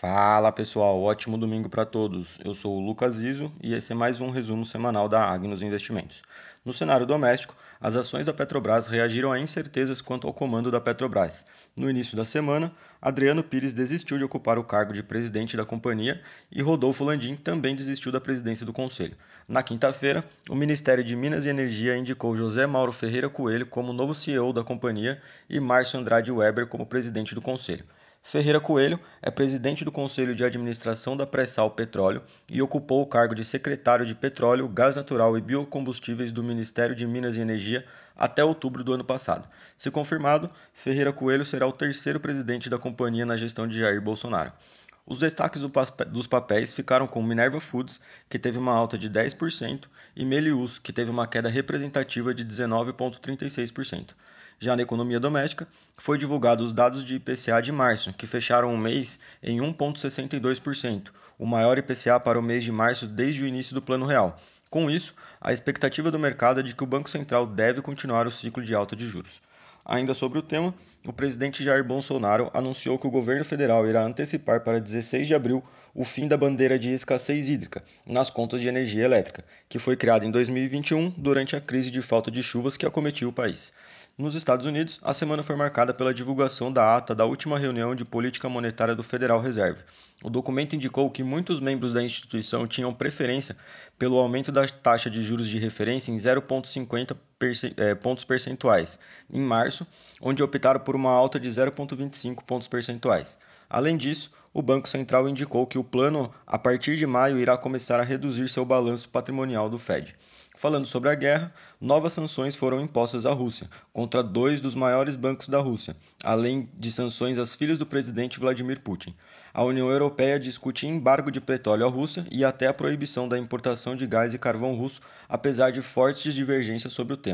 Fala pessoal, ótimo domingo para todos. Eu sou o Lucas Iso e esse é mais um resumo semanal da Agnos Investimentos. No cenário doméstico, as ações da Petrobras reagiram a incertezas quanto ao comando da Petrobras. No início da semana, Adriano Pires desistiu de ocupar o cargo de presidente da companhia e Rodolfo Landim também desistiu da presidência do conselho. Na quinta-feira, o Ministério de Minas e Energia indicou José Mauro Ferreira Coelho como novo CEO da companhia e Márcio Andrade Weber como presidente do conselho. Ferreira Coelho é presidente do Conselho de Administração da Pré-Sal Petróleo e ocupou o cargo de secretário de Petróleo, Gás Natural e Biocombustíveis do Ministério de Minas e Energia até outubro do ano passado. Se confirmado, Ferreira Coelho será o terceiro presidente da companhia na gestão de Jair Bolsonaro. Os destaques dos papéis ficaram com Minerva Foods, que teve uma alta de 10%, e Melius, que teve uma queda representativa de 19,36%. Já na economia doméstica, foi divulgado os dados de IPCA de março, que fecharam o mês em 1,62%, o maior IPCA para o mês de março desde o início do Plano Real. Com isso, a expectativa do mercado é de que o Banco Central deve continuar o ciclo de alta de juros. Ainda sobre o tema, o presidente Jair Bolsonaro anunciou que o governo federal irá antecipar para 16 de abril o fim da bandeira de escassez hídrica nas contas de energia elétrica, que foi criada em 2021 durante a crise de falta de chuvas que acometiu o país. Nos Estados Unidos, a semana foi marcada pela divulgação da ata da última reunião de política monetária do Federal Reserve. O documento indicou que muitos membros da instituição tinham preferência pelo aumento da taxa de juros de referência em 0,50 é, pontos percentuais em março, onde optaram por uma alta de 0,25 pontos percentuais. Além disso, o Banco Central indicou que o plano, a partir de maio, irá começar a reduzir seu balanço patrimonial do Fed. Falando sobre a guerra, novas sanções foram impostas à Rússia contra dois dos maiores bancos da Rússia, além de sanções às filhas do presidente Vladimir Putin. A União Europeia discute embargo de petróleo à Rússia e até a proibição da importação de gás e carvão russo, apesar de fortes divergências sobre o tema.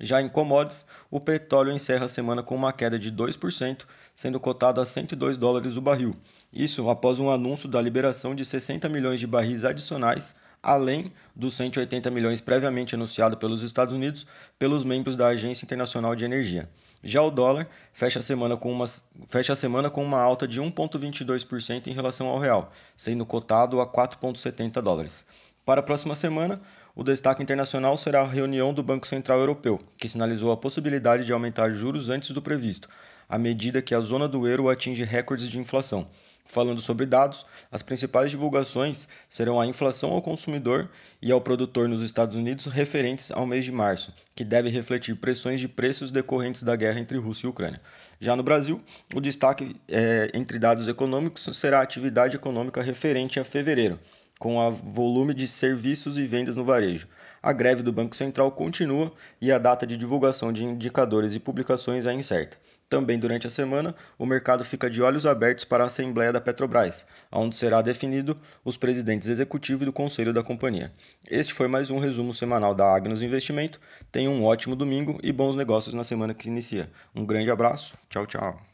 Já em commodities, o petróleo encerra a semana com uma queda de 2%, sendo cotado a 102 dólares o barril. Isso após um anúncio da liberação de 60 milhões de barris adicionais além dos 180 milhões previamente anunciado pelos Estados Unidos pelos membros da Agência Internacional de Energia. Já o dólar fecha a semana com uma, fecha a semana com uma alta de 1,22% em relação ao real, sendo cotado a 4,70 dólares. Para a próxima semana, o destaque internacional será a reunião do Banco Central Europeu, que sinalizou a possibilidade de aumentar juros antes do previsto, à medida que a zona do euro atinge recordes de inflação. Falando sobre dados, as principais divulgações serão a inflação ao consumidor e ao produtor nos Estados Unidos referentes ao mês de março, que deve refletir pressões de preços decorrentes da guerra entre Rússia e Ucrânia. Já no Brasil, o destaque é, entre dados econômicos será a atividade econômica referente a fevereiro, com o volume de serviços e vendas no varejo. A greve do Banco Central continua e a data de divulgação de indicadores e publicações é incerta. Também durante a semana, o mercado fica de olhos abertos para a Assembleia da Petrobras, onde será definido os presidentes executivos e do conselho da companhia. Este foi mais um resumo semanal da Agnos Investimento. Tenha um ótimo domingo e bons negócios na semana que inicia. Um grande abraço, tchau, tchau.